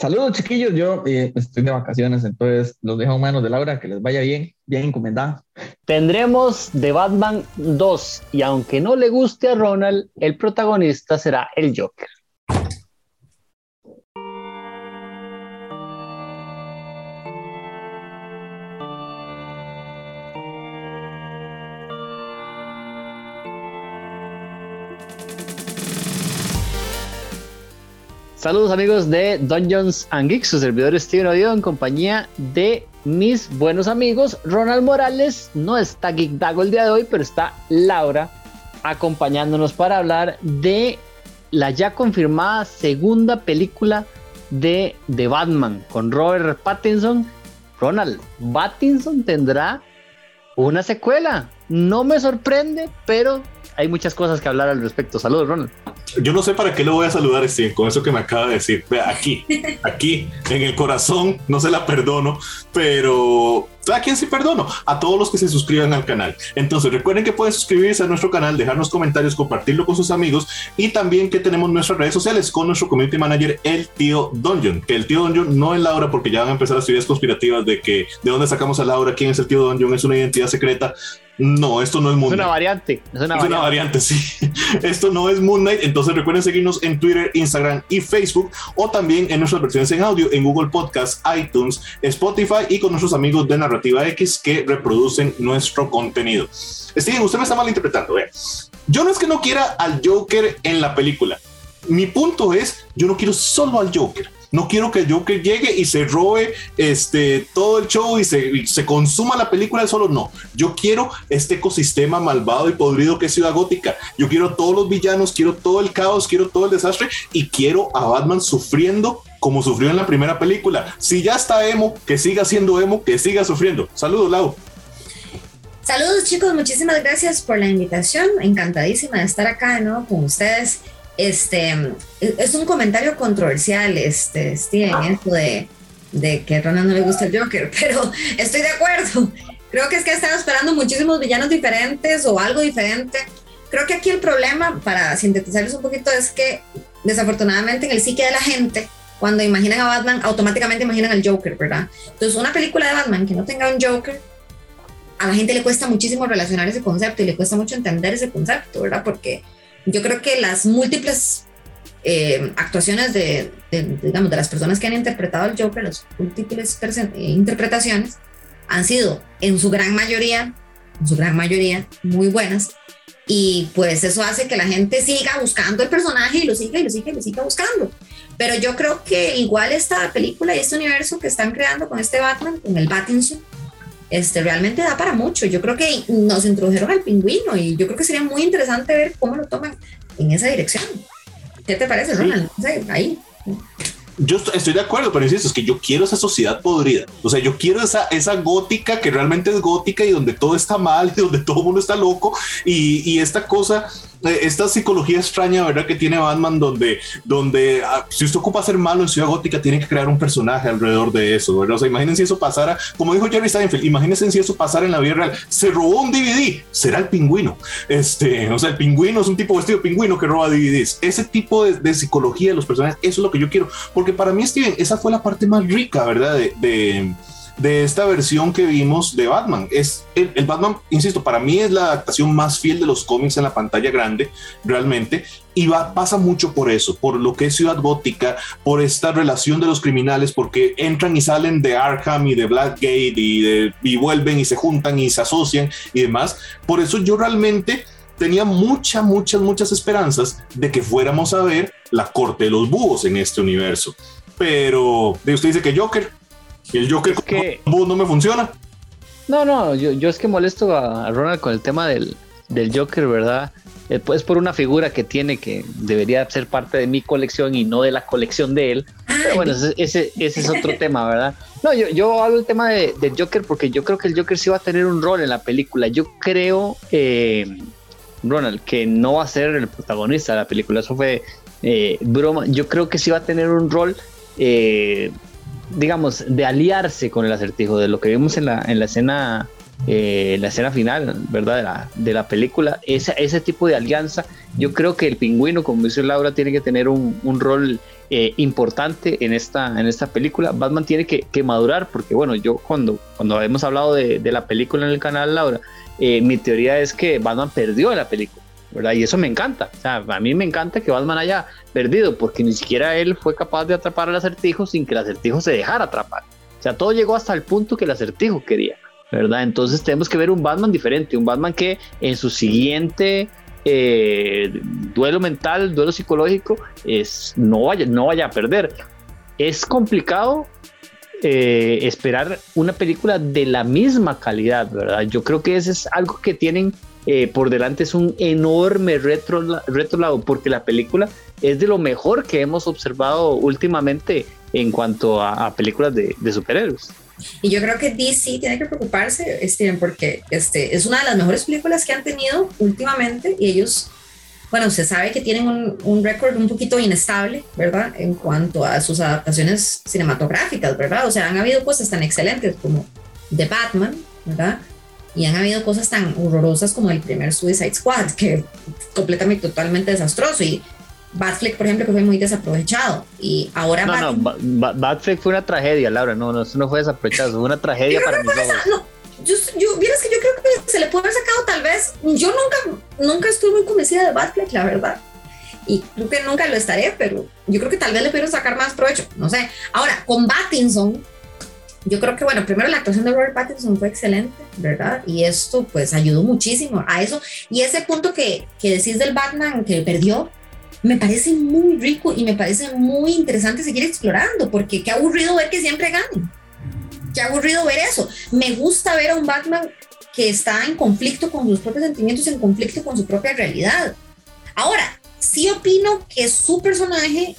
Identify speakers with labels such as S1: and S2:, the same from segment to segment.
S1: Saludos, chiquillos. Yo eh, estoy de vacaciones, entonces los dejo en manos de Laura. Que les vaya bien, bien encomendada.
S2: Tendremos The Batman 2 y aunque no le guste a Ronald, el protagonista será el Joker. Saludos amigos de Dungeons and Geeks, su servidor Steven Oviedo en compañía de mis buenos amigos. Ronald Morales no está Geek Dago el día de hoy, pero está Laura acompañándonos para hablar de la ya confirmada segunda película de The Batman con Robert Pattinson. Ronald, Pattinson tendrá una secuela. No me sorprende, pero hay muchas cosas que hablar al respecto. Saludos, Ronald.
S3: Yo no sé para qué le voy a saludar, Steven, con eso que me acaba de decir. Vea, aquí, aquí, en el corazón, no se la perdono, pero ¿a quién sí perdono? A todos los que se suscriban al canal. Entonces, recuerden que pueden suscribirse a nuestro canal, dejarnos comentarios, compartirlo con sus amigos y también que tenemos nuestras redes sociales con nuestro community manager, el tío Dungeon. Que el tío Dungeon no es Laura, porque ya van a empezar las teorías conspirativas de que de dónde sacamos a Laura, quién es el tío Dungeon, es una identidad secreta. No, esto no es Moon
S2: Knight. Es una variante.
S3: Es una, variante. sí. Esto no es Moon Knight. Entonces recuerden seguirnos en Twitter, Instagram y Facebook o también en nuestras versiones en audio en Google Podcast, iTunes, Spotify y con nuestros amigos de Narrativa X que reproducen nuestro contenido. Steven, usted me está malinterpretando. ¿eh? Yo no es que no quiera al Joker en la película. Mi punto es, yo no quiero solo al Joker no quiero que Joker llegue y se robe este, todo el show y se, se consuma la película solo. No, yo quiero este ecosistema malvado y podrido que es Ciudad Gótica. Yo quiero todos los villanos, quiero todo el caos, quiero todo el desastre y quiero a Batman sufriendo como sufrió en la primera película. Si ya está emo, que siga siendo emo, que siga sufriendo. Saludos, Lau.
S4: Saludos chicos, muchísimas gracias por la invitación. Encantadísima de estar acá ¿no? con ustedes este, es un comentario controversial, este, Steven, ah. esto de, de que a Ronald no le gusta el Joker, pero estoy de acuerdo. Creo que es que estaba esperando muchísimos villanos diferentes o algo diferente. Creo que aquí el problema, para sintetizarles un poquito, es que desafortunadamente en el psique de la gente, cuando imaginan a Batman, automáticamente imaginan al Joker, ¿verdad? Entonces, una película de Batman que no tenga un Joker, a la gente le cuesta muchísimo relacionar ese concepto y le cuesta mucho entender ese concepto, ¿verdad? Porque yo creo que las múltiples eh, actuaciones de, digamos, de las personas que han interpretado al Joker, las múltiples eh, interpretaciones, han sido en su gran mayoría, en su gran mayoría, muy buenas. Y pues eso hace que la gente siga buscando el personaje y lo siga y lo siga y lo siga buscando. Pero yo creo que igual esta película y este universo que están creando con este Batman, con el Batinson, este, realmente da para mucho. Yo creo que nos introdujeron al pingüino y yo creo que sería muy interesante ver cómo lo toman en esa dirección. ¿Qué te parece, Ronald? ahí.
S3: Yo estoy de acuerdo, pero insisto, es que yo quiero esa sociedad podrida. O sea, yo quiero esa, esa gótica que realmente es gótica y donde todo está mal y donde todo el mundo está loco y, y esta cosa eh, esta psicología extraña, ¿verdad? Que tiene Batman, donde, donde ah, si usted ocupa ser malo en Ciudad Gótica, tiene que crear un personaje alrededor de eso, ¿verdad? O sea, imagínense si eso pasara, como dijo Jerry Steinfeld, imagínense si eso pasara en la vida real. Se robó un DVD, será el pingüino. Este, o sea, el pingüino es un tipo vestido de pingüino que roba DVDs. Ese tipo de, psicología de los personajes, eso es lo que yo quiero, porque para mí, Steven, esa fue la parte más rica, ¿verdad? de de esta versión que vimos de Batman. Es el, Batman, insisto, para mí es la adaptación más fiel de los cómics en la pantalla grande, realmente. Y va, pasa mucho por eso, por lo que es Ciudad Gótica, por esta relación de los criminales, porque entran y salen de Arkham y de Blackgate y, y vuelven y se juntan y se asocian y demás. Por eso yo realmente tenía muchas, muchas, muchas esperanzas de que fuéramos a ver la corte de los búhos en este universo. Pero usted dice que Joker, y el Joker que... no me funciona.
S2: No, no, yo, yo es que molesto a Ronald con el tema del, del Joker, ¿verdad? Eh, pues por una figura que tiene que debería ser parte de mi colección y no de la colección de él. Pero bueno, ese, ese, es otro tema, ¿verdad? No, yo, yo hablo del tema de, del Joker porque yo creo que el Joker sí va a tener un rol en la película. Yo creo, eh, Ronald, que no va a ser el protagonista de la película. Eso fue eh, broma. Yo creo que sí va a tener un rol digamos, de aliarse con el acertijo, de lo que vimos en la, en la escena eh, la escena final, ¿verdad? De la, de la película, ese, ese tipo de alianza, yo creo que el pingüino, como dice Laura, tiene que tener un, un rol eh, importante en esta, en esta película. Batman tiene que, que, madurar, porque bueno, yo cuando, cuando hemos hablado de, de la película en el canal, Laura, eh, mi teoría es que Batman perdió la película. ¿verdad? Y eso me encanta. O sea, a mí me encanta que Batman haya perdido, porque ni siquiera él fue capaz de atrapar al acertijo sin que el acertijo se dejara atrapar. O sea, todo llegó hasta el punto que el acertijo quería. ¿verdad? Entonces tenemos que ver un Batman diferente, un Batman que en su siguiente eh, duelo mental, duelo psicológico, es, no, vaya, no vaya a perder. Es complicado eh, esperar una película de la misma calidad, ¿verdad? Yo creo que eso es algo que tienen eh, por delante, es un enorme retro, lado, porque la película es de lo mejor que hemos observado últimamente en cuanto a, películas de superhéroes.
S4: Y yo creo que DC tiene que preocuparse, Steven, porque este, es una de las mejores películas que han tenido últimamente y ellos, bueno, se sabe que tienen un, un récord un poquito inestable, ¿verdad? En cuanto a sus adaptaciones cinematográficas, ¿verdad? O sea, han habido cosas tan excelentes como The Batman, ¿verdad? Y han habido cosas tan horrorosas como el primer Suicide Squad, que completamente, totalmente desastroso. Y Batfleck, por ejemplo, que fue muy desaprovechado. Y ahora.
S2: No, no, Batfleck fue una tragedia, Laura. No, no, eso no fue desaprovechado, fue una tragedia para mí.
S4: No, yo, yo, vieras que yo creo que se le puede haber sacado tal vez. Yo nunca, nunca estuve muy convencida de Batfleck, la verdad. Y creo que nunca lo estaré, pero yo creo que tal vez le pudieron sacar más provecho. No sé. Ahora, con Pattinson, yo creo que, bueno, primero la actuación de Robert Pattinson fue excelente, ¿verdad? Y esto, pues, ayudó muchísimo a eso. Y ese punto que, que decís del Batman que perdió, me parece muy rico y me parece muy interesante seguir explorando, porque qué aburrido ver que siempre gane. Qué aburrido ver eso. Me gusta ver a un Batman que está en conflicto con sus propios sentimientos, en conflicto con su propia realidad. Ahora, sí opino que su personaje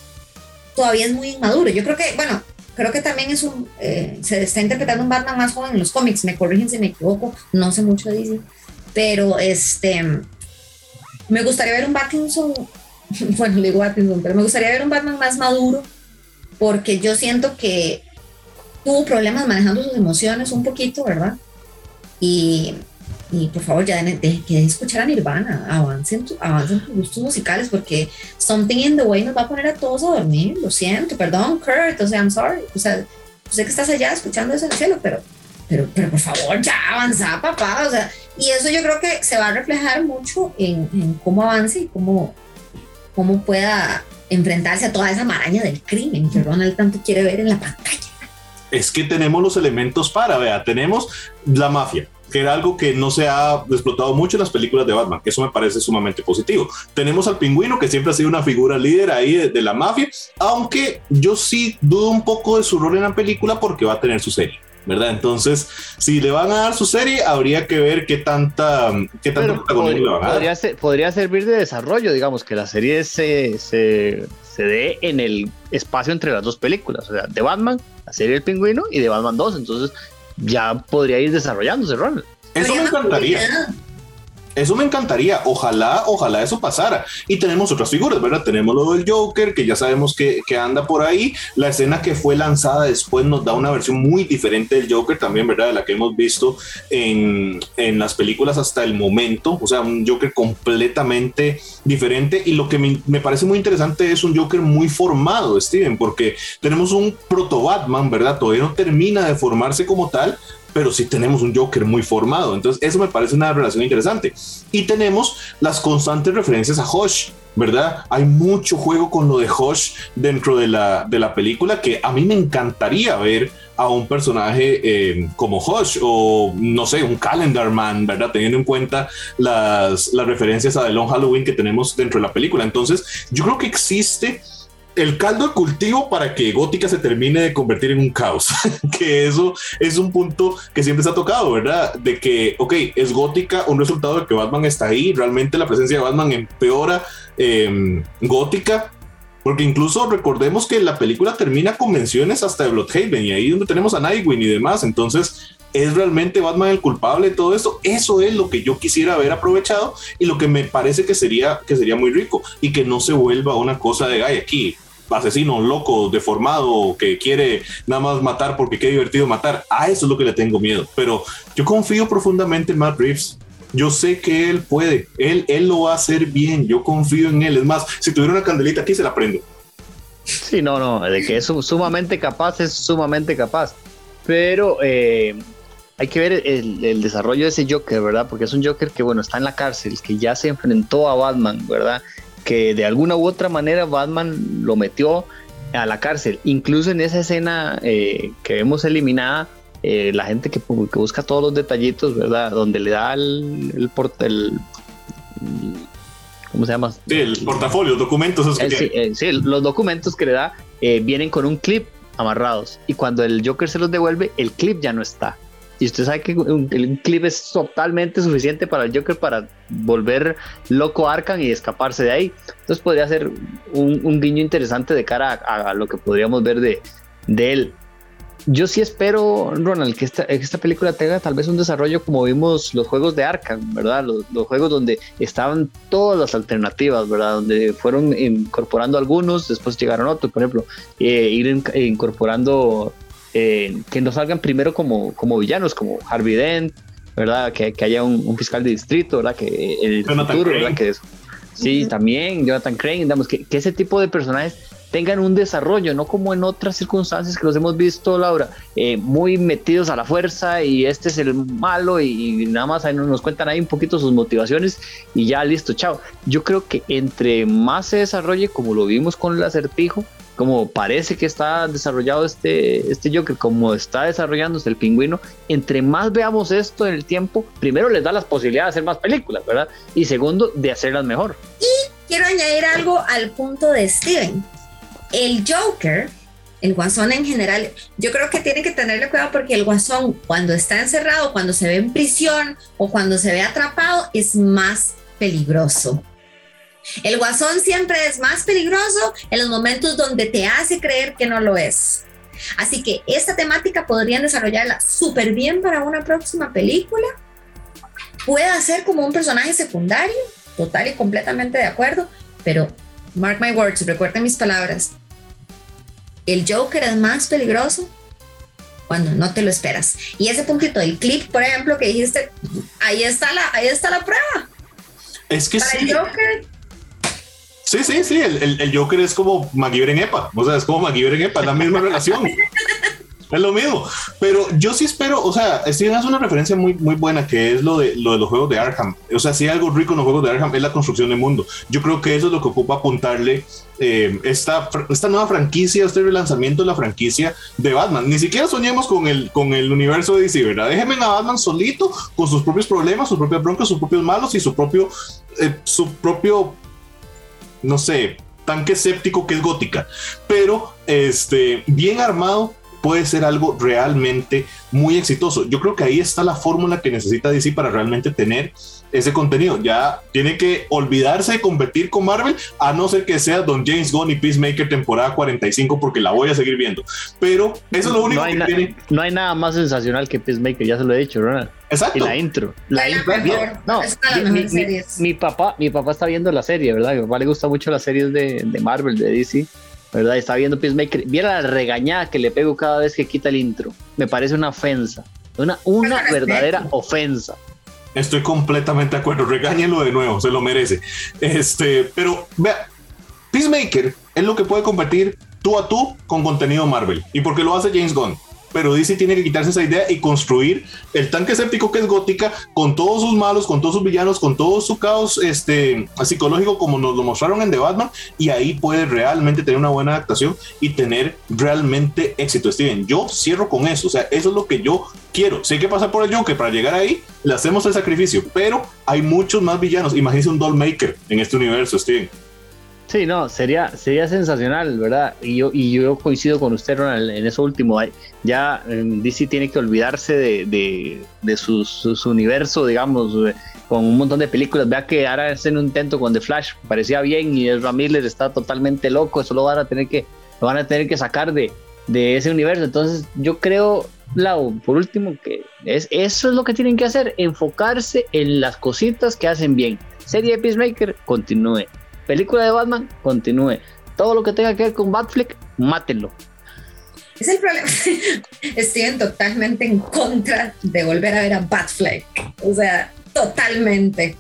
S4: todavía es muy inmaduro. Yo creo que, bueno, creo que también es un, eh, se está interpretando un Batman más joven en los cómics, me corrigen si me equivoco, no sé mucho de DC, pero este, me gustaría ver un Batman bueno, le digo Pattinson, pero me gustaría ver un Batman más maduro, porque yo siento que tuvo problemas manejando sus emociones un poquito, ¿verdad? Y, y por favor, ya dejen de, de, escuchar a Nirvana, avancen, avancen tus gustos musicales, porque Something in the Way nos va a poner a todos a dormir, lo siento, perdón, Kurt, o sea, I'm sorry, o sea, sé que estás allá escuchando eso en el cielo, pero, pero, pero por favor, ya avanza, papá, o sea, y eso yo creo que se va a reflejar mucho en, en cómo avance y cómo cómo pueda enfrentarse a toda esa maraña del crimen que Ronald tanto quiere ver en la pantalla.
S3: Es que tenemos los elementos para, vea, tenemos la mafia, que era algo que no se ha explotado mucho en las películas de Batman, que eso me parece sumamente positivo. Tenemos al pingüino, que siempre ha sido una figura líder ahí de, de la mafia, aunque yo sí dudo un poco de su rol en la película porque va a tener su serie. ¿verdad? Entonces, si le van a dar su serie, habría que ver qué tanta, qué tanto
S2: protagonismo le van a dar. Podría, ser, podría, servir de desarrollo, digamos, que la serie se, se, se, dé en el espacio entre las dos películas, o sea, de Batman, la serie del pingüino, y de Batman 2, entonces ya podría ir desarrollándose, Ronald.
S3: Eso me encantaría. Eso me encantaría. Ojalá, ojalá eso pasara. Y tenemos otras figuras, ¿verdad? Tenemos lo del Joker, que ya sabemos que, que, anda por ahí. La escena que fue lanzada después nos da una versión muy diferente del Joker también, ¿verdad? De la que hemos visto en, en las películas hasta el momento. O sea, un Joker completamente diferente. Y lo que me, me parece muy interesante es un Joker muy formado, Steven, porque tenemos un proto Batman, ¿verdad? Todavía no termina de formarse como tal, pero sí tenemos un Joker muy formado. Entonces, eso me parece una relación interesante. Y tenemos las constantes referencias a Hosh, ¿verdad? Hay mucho juego con lo de Hosh dentro de la, de la película que a mí me encantaría ver a un personaje eh, como Hosh o no sé, un Calendar Man, ¿verdad? Teniendo en cuenta las, las referencias a The Long Halloween que tenemos dentro de la película. Entonces, yo creo que existe el caldo de cultivo para que Gótica se termine de convertir en un caos, que eso es un punto que siempre se ha tocado, ¿verdad? De que, ok, es Gótica un resultado de que Batman está ahí, realmente la presencia de Batman empeora eh, Gótica, porque incluso recordemos que la película termina con menciones hasta de Bloodhaven y ahí donde tenemos a Nightwing y demás, entonces ¿Es realmente Batman el culpable de todo esto? Eso es lo que yo quisiera haber aprovechado y lo que me parece que sería, que sería muy rico y que no se vuelva una cosa de, ay, aquí asesino, loco, deformado, que quiere nada más matar porque qué divertido matar. A eso es lo que le tengo miedo. Pero yo confío profundamente en Matt Reeves. Yo sé que él puede, él, él lo va a hacer bien, yo confío en él. Es más, si tuviera una candelita aquí, se la prendo.
S2: Sí, no, no, de que es sumamente capaz, es sumamente capaz. Pero eh, hay que ver el, desarrollo de ese Joker, ¿verdad? Porque es un Joker que, bueno, está en la cárcel, que ya se enfrentó a Batman, ¿verdad? Que de alguna u otra manera Batman lo metió a la cárcel. Incluso en esa escena eh, que vemos eliminada, eh, la gente que, que, busca todos los detallitos, ¿verdad? Donde le da el, el, el ¿cómo se llama?
S3: Sí, el portafolio, los documentos.
S2: Eh, sí, los documentos que le da vienen con un clip amarrados y cuando el Joker se los devuelve, el clip ya no está. Y usted sabe que un, clip es totalmente suficiente para el Joker para volver loco Arkham y escaparse de ahí. Entonces podría ser un, guiño interesante de cara a, lo que podríamos ver de, de él. Yo sí espero, Ronald, que esta, esta película tenga tal vez un desarrollo como vimos los juegos de Arkham, ¿verdad? Los, juegos donde estaban todas las alternativas, ¿verdad? Donde fueron incorporando algunos, después llegaron otros, por ejemplo, eh, ir incorporando eh, que no salgan primero como, como villanos, como Harvey Dent, ¿verdad? Que, que haya un, fiscal de distrito, ¿verdad? Que el futuro, ¿verdad? Que es, sí, también Jonathan Crane, digamos, que, que, ese tipo de personajes tengan un desarrollo, no como en otras circunstancias que los hemos visto, Laura, eh, muy metidos a la fuerza y este es el malo y, nada más ahí nos cuentan ahí un poquito sus motivaciones y ya listo, chao. Yo creo que entre más se desarrolle, como lo vimos con el acertijo, como parece que está desarrollado este, este Joker, como está desarrollándose el pingüino, entre más veamos esto en el tiempo, primero les da las posibilidades de hacer más películas, ¿verdad? Y segundo, de hacerlas mejor.
S4: Y quiero añadir algo al punto de Steven. El Joker, el guasón en general, yo creo que tiene que tenerle cuidado porque el guasón cuando está encerrado, cuando se ve en prisión o cuando se ve atrapado, es más peligroso. El guasón siempre es más peligroso en los momentos donde te hace creer que no lo es. Así que esta temática podrían desarrollarla súper bien para una próxima película. Puede ser como un personaje secundario, total y completamente de acuerdo, pero mark my words, recuerden mis palabras. El Joker es más peligroso cuando no te lo esperas. Y ese puntito del clip, por ejemplo, que dijiste, ahí está la, ahí está la prueba.
S3: Es que sí. Joker, Sí, sí, sí, el, el, Joker es como MacGyver en EPA, o sea, es como MacGyver en EPA, es la misma relación. Es lo mismo, pero yo sí espero, o sea, Steven hace una referencia muy, muy buena que es lo de, lo de los juegos de Arkham. O sea, si hay algo rico en los juegos de Arkham es la construcción de mundo. Yo creo que eso es lo que ocupa apuntarle eh, esta, esta nueva franquicia, este relanzamiento de la franquicia de Batman. Ni siquiera soñemos con el, con el universo de DC, ¿verdad? Déjenme a Batman solito, con sus propios problemas, sus propias broncas, sus propios malos y su propio, eh, su propio no sé, tanque escéptico que es gótica, pero este, bien armado puede ser algo realmente muy exitoso. Yo creo que ahí está la fórmula que necesita DC para realmente tener ese contenido. Ya tiene que olvidarse de competir con Marvel, a no ser que sea Don James Gunn y Peacemaker temporada 45, porque la voy a seguir viendo. Pero eso es lo único
S2: no
S3: que tiene.
S2: No hay nada más sensacional que Peacemaker, ya se lo he dicho, Ronald.
S3: Exacto.
S2: Y la intro. La, intro. No, mi, papá, mi papá está viendo la serie, ¿verdad? A mi papá le gusta mucho las series de, de Marvel, de DC. ¿Verdad? Está viendo Peacemaker. Viera la regañada que le pego cada vez que quita el intro. Me parece una ofensa. Una, una verdadera ofensa.
S3: Estoy completamente de acuerdo. Regáñenlo de nuevo, se lo merece. Este, pero vea, Peacemaker es lo que puede competir tú a tú con contenido Marvel. ¿Y porque lo hace James Gunn? Pero DC tiene que quitarse esa idea y construir el tanque escéptico que es gótica con todos sus malos, con todos sus villanos, con todo su caos este, psicológico como nos lo mostraron en The Batman y ahí puede realmente tener una buena adaptación y tener realmente éxito. Steven, yo cierro con eso, o sea, eso es lo que yo quiero. Si hay que pasar por el Joker para llegar ahí, le hacemos el sacrificio, pero hay muchos más villanos. Imagínense un Dollmaker en este universo, Steven.
S2: Sí, no, sería, sería sensacional, ¿verdad? Y yo, y yo coincido con usted, Ronald, en eso último. Ya DC tiene que olvidarse de, de, su, universo, digamos, eh, con un montón de películas. Vea que ahora hacen un intento con The Flash, parecía bien, y Ezra Miller está totalmente loco, eso lo van a tener que, lo van a tener que sacar de, de ese universo. Entonces, yo creo, Lau, por último, que es, eso es lo que tienen que hacer, enfocarse en las cositas que hacen bien. Serie de Peacemaker, continúe película de Batman continúe. Todo lo que tenga que ver con Batfleck, mátenlo.
S4: Es el problema. Steven totalmente en contra de volver a ver a Batfleck. O sea, totalmente.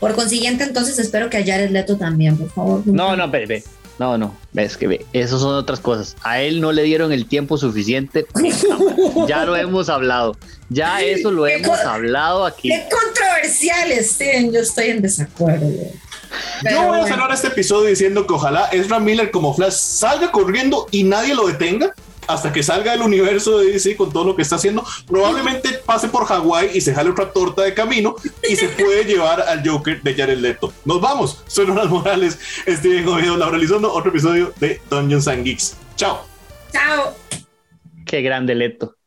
S4: Por consiguiente, entonces espero que a Jared Leto también, por favor.
S2: No, no, ve, No, no, ves que ve, eso son otras cosas. A él no le dieron el tiempo suficiente. ya lo hemos hablado. Ya eso lo hemos hablado aquí.
S4: Qué controversial, Steven. Yo estoy en desacuerdo.
S3: Yo voy a cerrar este episodio diciendo que ojalá Ezra Miller como Flash salga corriendo y nadie lo detenga hasta que salga del universo de DC con todo lo que está haciendo. Probablemente pase por Hawái y se jale otra torta de camino y se puede llevar al Joker de Jared Leto. Nos vamos. Soy Ronald Morales, Steven Oviedo, Laura Lizondo, otro episodio de Dungeons and Geeks. Chao.
S4: Chao.
S2: Qué grande Leto.